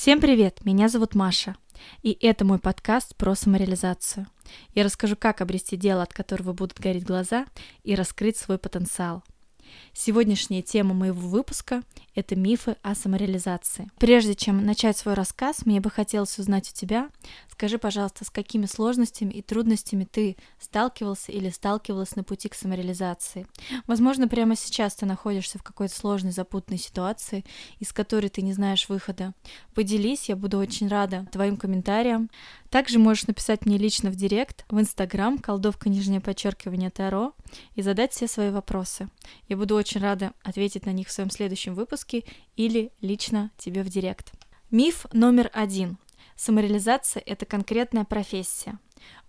Всем привет! Меня зовут Маша, и это мой подкаст про самореализацию. Я расскажу, как обрести дело, от которого будут гореть глаза, и раскрыть свой потенциал. Сегодняшняя тема моего выпуска – это мифы о самореализации. Прежде чем начать свой рассказ, мне бы хотелось узнать у тебя, скажи, пожалуйста, с какими сложностями и трудностями ты сталкивался или сталкивалась на пути к самореализации. Возможно, прямо сейчас ты находишься в какой-то сложной, запутанной ситуации, из которой ты не знаешь выхода. Поделись, я буду очень рада твоим комментариям. Также можешь написать мне лично в директ, в Инстаграм, колдовка нижнее подчеркивание Таро, и задать все свои вопросы. Я буду очень рада ответить на них в своем следующем выпуске или лично тебе в директ. Миф номер один. Самореализация – это конкретная профессия.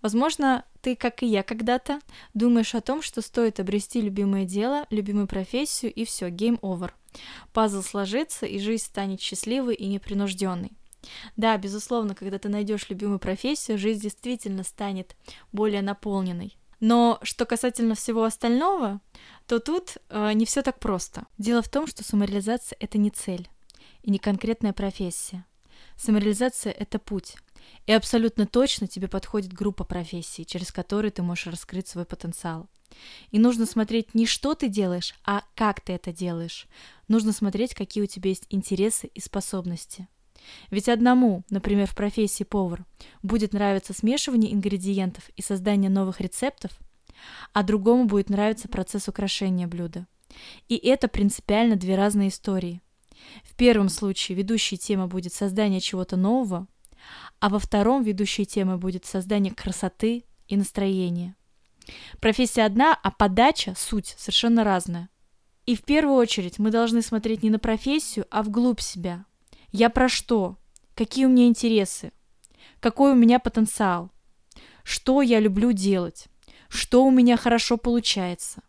Возможно, ты, как и я когда-то, думаешь о том, что стоит обрести любимое дело, любимую профессию, и все, game over. Пазл сложится, и жизнь станет счастливой и непринужденной. Да, безусловно, когда ты найдешь любимую профессию, жизнь действительно станет более наполненной. Но что касательно всего остального, то тут э, не все так просто. Дело в том, что самореализация это не цель и не конкретная профессия. Самореализация это путь. И абсолютно точно тебе подходит группа профессий, через которые ты можешь раскрыть свой потенциал. И нужно смотреть не что ты делаешь, а как ты это делаешь. Нужно смотреть, какие у тебя есть интересы и способности. Ведь одному, например, в профессии повар, будет нравиться смешивание ингредиентов и создание новых рецептов, а другому будет нравиться процесс украшения блюда. И это принципиально две разные истории. В первом случае ведущей тема будет создание чего-то нового, а во втором ведущей темой будет создание красоты и настроения. Профессия одна, а подача, суть совершенно разная. И в первую очередь мы должны смотреть не на профессию, а вглубь себя, я про что? Какие у меня интересы? Какой у меня потенциал? Что я люблю делать? Что у меня хорошо получается?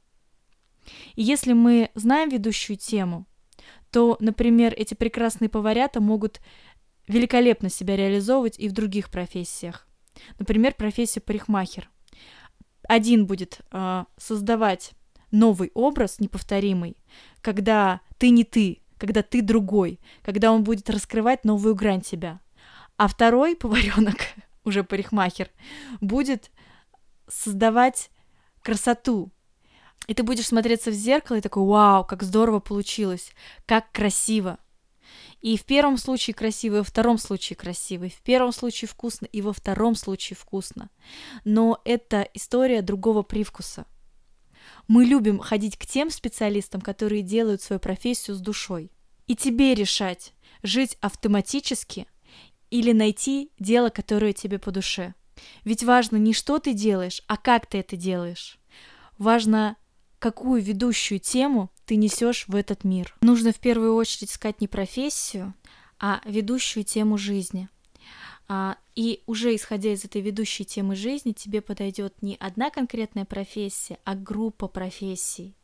И если мы знаем ведущую тему, то, например, эти прекрасные поварята могут великолепно себя реализовывать и в других профессиях. Например, профессия парикмахер. Один будет э, создавать новый образ неповторимый, когда ты не ты, когда ты другой, когда он будет раскрывать новую грань тебя. А второй поваренок, уже парикмахер, будет создавать красоту. И ты будешь смотреться в зеркало и такой, вау, как здорово получилось, как красиво. И в первом случае красиво, и во втором случае красиво, и в первом случае вкусно, и во втором случае вкусно. Но это история другого привкуса. Мы любим ходить к тем специалистам, которые делают свою профессию с душой. И тебе решать, жить автоматически или найти дело, которое тебе по душе. Ведь важно не что ты делаешь, а как ты это делаешь. Важно, какую ведущую тему ты несешь в этот мир. Нужно в первую очередь искать не профессию, а ведущую тему жизни – и уже исходя из этой ведущей темы жизни, тебе подойдет не одна конкретная профессия, а группа профессий.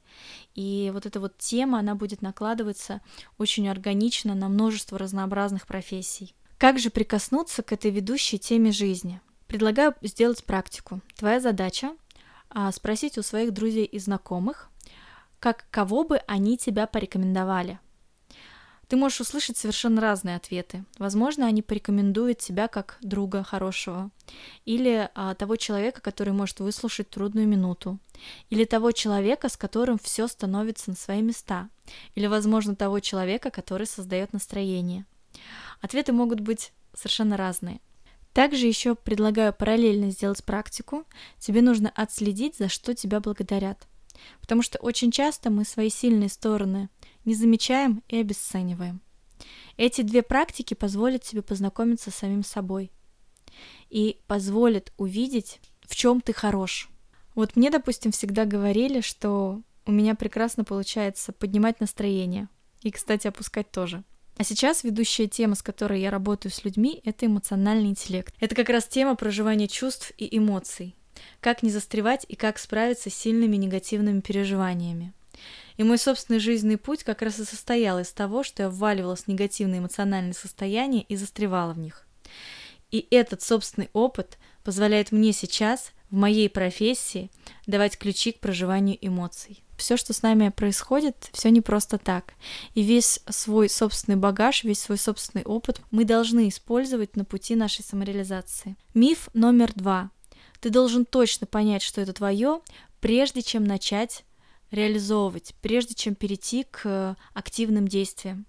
И вот эта вот тема, она будет накладываться очень органично на множество разнообразных профессий. Как же прикоснуться к этой ведущей теме жизни? Предлагаю сделать практику. Твоя задача а, спросить у своих друзей и знакомых, как кого бы они тебя порекомендовали – ты можешь услышать совершенно разные ответы. Возможно, они порекомендуют тебя как друга хорошего, или а, того человека, который может выслушать трудную минуту, или того человека, с которым все становится на свои места, или, возможно, того человека, который создает настроение. Ответы могут быть совершенно разные. Также еще предлагаю параллельно сделать практику. Тебе нужно отследить, за что тебя благодарят. Потому что очень часто мы свои сильные стороны не замечаем и обесцениваем. Эти две практики позволят тебе познакомиться с самим собой и позволят увидеть, в чем ты хорош. Вот мне, допустим, всегда говорили, что у меня прекрасно получается поднимать настроение и, кстати, опускать тоже. А сейчас ведущая тема, с которой я работаю с людьми, это эмоциональный интеллект. Это как раз тема проживания чувств и эмоций. Как не застревать и как справиться с сильными негативными переживаниями. И мой собственный жизненный путь как раз и состоял из того, что я вваливалась в негативные эмоциональные состояния и застревала в них. И этот собственный опыт позволяет мне сейчас в моей профессии давать ключи к проживанию эмоций. все, что с нами происходит, все не просто так. И весь свой собственный багаж, весь свой собственный опыт мы должны использовать на пути нашей самореализации. Миф номер два. Ты должен точно понять, что это твое, прежде чем начать реализовывать, прежде чем перейти к активным действиям.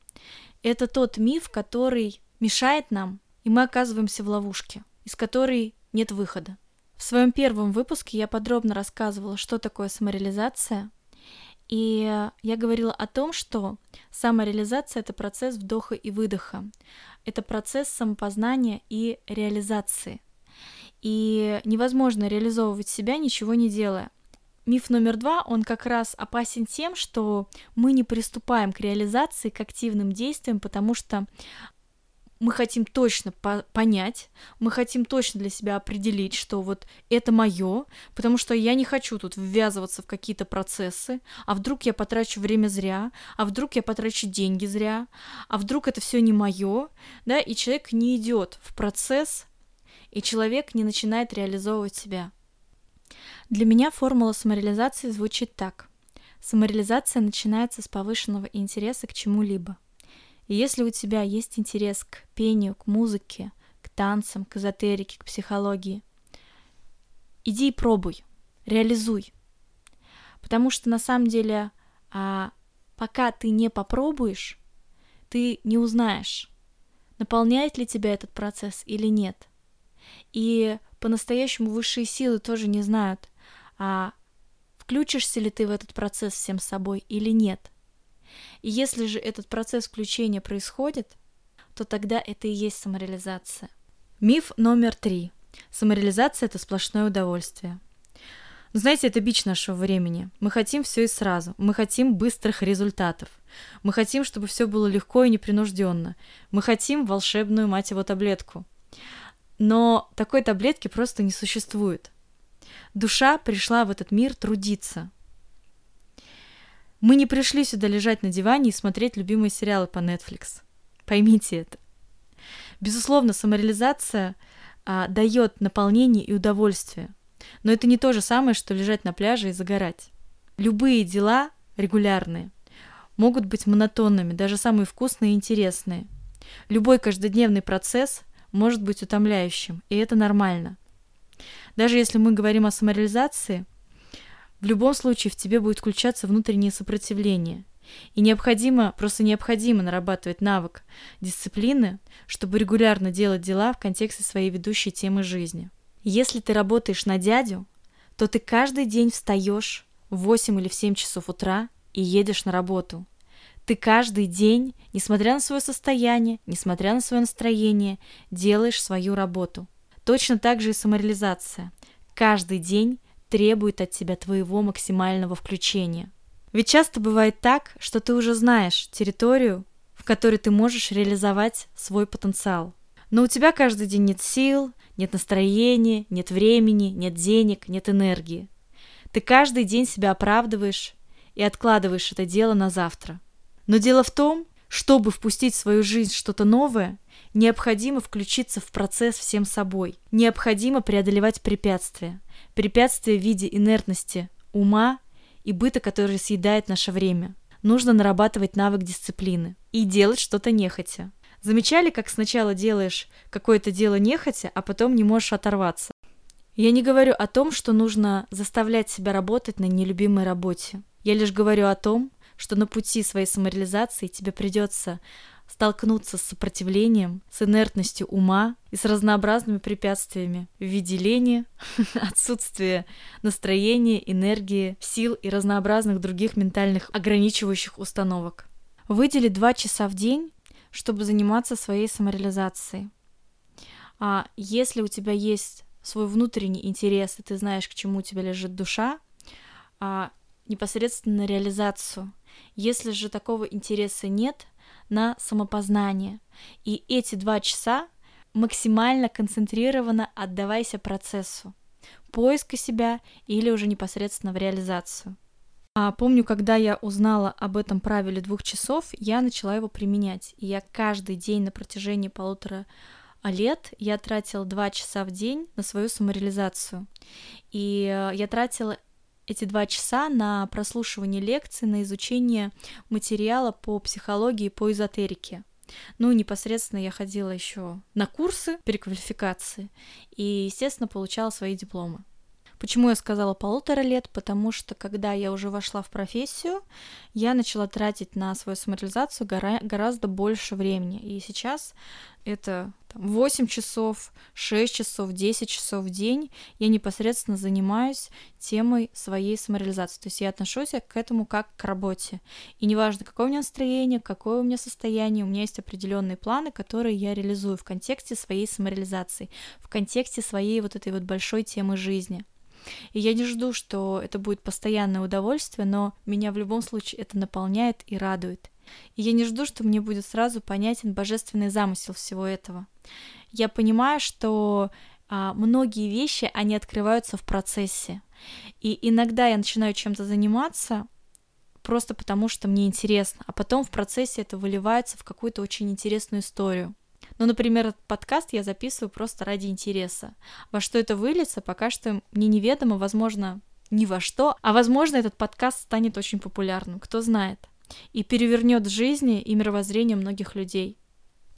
Это тот миф, который мешает нам, и мы оказываемся в ловушке, из которой нет выхода. В своем первом выпуске я подробно рассказывала, что такое самореализация, и я говорила о том, что самореализация — это процесс вдоха и выдоха. Это процесс самопознания и реализации. И невозможно реализовывать себя, ничего не делая. Миф номер два, он как раз опасен тем, что мы не приступаем к реализации, к активным действиям, потому что мы хотим точно по понять, мы хотим точно для себя определить, что вот это мое, потому что я не хочу тут ввязываться в какие-то процессы, а вдруг я потрачу время зря, а вдруг я потрачу деньги зря, а вдруг это все не мое, да, и человек не идет в процесс, и человек не начинает реализовывать себя. Для меня формула самореализации звучит так. Самореализация начинается с повышенного интереса к чему-либо – и если у тебя есть интерес к пению, к музыке, к танцам, к эзотерике, к психологии, иди и пробуй, реализуй. Потому что на самом деле, а, пока ты не попробуешь, ты не узнаешь, наполняет ли тебя этот процесс или нет. И по-настоящему высшие силы тоже не знают, а включишься ли ты в этот процесс всем собой или нет – и если же этот процесс включения происходит, то тогда это и есть самореализация. Миф номер три. Самореализация – это сплошное удовольствие. Знаете, это бич нашего времени. Мы хотим все и сразу. Мы хотим быстрых результатов. Мы хотим, чтобы все было легко и непринужденно. Мы хотим волшебную, мать его, таблетку. Но такой таблетки просто не существует. Душа пришла в этот мир трудиться, мы не пришли сюда лежать на диване и смотреть любимые сериалы по Netflix. Поймите это. Безусловно, самореализация а, дает наполнение и удовольствие. Но это не то же самое, что лежать на пляже и загорать. Любые дела регулярные могут быть монотонными, даже самые вкусные и интересные. Любой каждодневный процесс может быть утомляющим, и это нормально. Даже если мы говорим о самореализации – в любом случае в тебе будет включаться внутреннее сопротивление. И необходимо, просто необходимо нарабатывать навык дисциплины, чтобы регулярно делать дела в контексте своей ведущей темы жизни. Если ты работаешь на дядю, то ты каждый день встаешь в 8 или в 7 часов утра и едешь на работу. Ты каждый день, несмотря на свое состояние, несмотря на свое настроение, делаешь свою работу. Точно так же и самореализация. Каждый день требует от тебя твоего максимального включения. Ведь часто бывает так, что ты уже знаешь территорию, в которой ты можешь реализовать свой потенциал. Но у тебя каждый день нет сил, нет настроения, нет времени, нет денег, нет энергии. Ты каждый день себя оправдываешь и откладываешь это дело на завтра. Но дело в том, чтобы впустить в свою жизнь что-то новое, необходимо включиться в процесс всем собой. Необходимо преодолевать препятствия. Препятствия в виде инертности, ума и быта, который съедает наше время. Нужно нарабатывать навык дисциплины и делать что-то нехотя. Замечали, как сначала делаешь какое-то дело нехотя, а потом не можешь оторваться? Я не говорю о том, что нужно заставлять себя работать на нелюбимой работе. Я лишь говорю о том, что на пути своей самореализации тебе придется столкнуться с сопротивлением, с инертностью ума и с разнообразными препятствиями в виде лени, отсутствия настроения, энергии, сил и разнообразных других ментальных ограничивающих установок. Выдели два часа в день, чтобы заниматься своей самореализацией. А если у тебя есть свой внутренний интерес, и ты знаешь, к чему у тебя лежит душа, а непосредственно реализацию. Если же такого интереса нет, на самопознание. И эти два часа максимально концентрированно отдавайся процессу поиска себя или уже непосредственно в реализацию. А помню, когда я узнала об этом правиле двух часов, я начала его применять. И я каждый день на протяжении полутора лет я тратила два часа в день на свою самореализацию. И э, я тратила эти два часа на прослушивание лекций, на изучение материала по психологии, по эзотерике. Ну, непосредственно я ходила еще на курсы переквалификации и, естественно, получала свои дипломы. Почему я сказала полутора лет? Потому что когда я уже вошла в профессию, я начала тратить на свою самореализацию гора- гораздо больше времени. И сейчас это там, 8 часов, 6 часов, 10 часов в день я непосредственно занимаюсь темой своей самореализации. То есть я отношусь к этому как к работе. И неважно, какое у меня настроение, какое у меня состояние, у меня есть определенные планы, которые я реализую в контексте своей самореализации, в контексте своей вот этой вот большой темы жизни. И я не жду, что это будет постоянное удовольствие, но меня в любом случае это наполняет и радует. И я не жду, что мне будет сразу понятен божественный замысел всего этого. Я понимаю, что а, многие вещи, они открываются в процессе. И иногда я начинаю чем-то заниматься просто потому, что мне интересно, а потом в процессе это выливается в какую-то очень интересную историю. Ну, например, этот подкаст я записываю просто ради интереса. Во что это выльется, пока что мне неведомо, возможно, ни во что, а возможно, этот подкаст станет очень популярным, кто знает, и перевернет жизни и мировоззрение многих людей.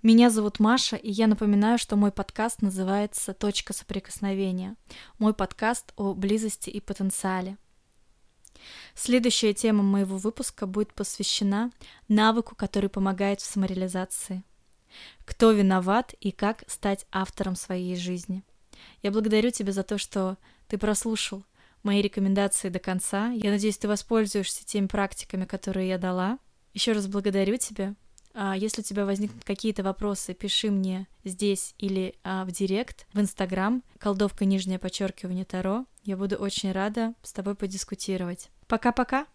Меня зовут Маша, и я напоминаю, что мой подкаст называется «Точка соприкосновения». Мой подкаст о близости и потенциале. Следующая тема моего выпуска будет посвящена навыку, который помогает в самореализации. Кто виноват и как стать автором своей жизни. Я благодарю тебя за то, что ты прослушал мои рекомендации до конца. Я надеюсь, ты воспользуешься теми практиками, которые я дала. Еще раз благодарю тебя. А если у тебя возникнут какие-то вопросы, пиши мне здесь или а, в директ, в Инстаграм, колдовка нижнее подчеркивание Таро. Я буду очень рада с тобой подискутировать. Пока-пока!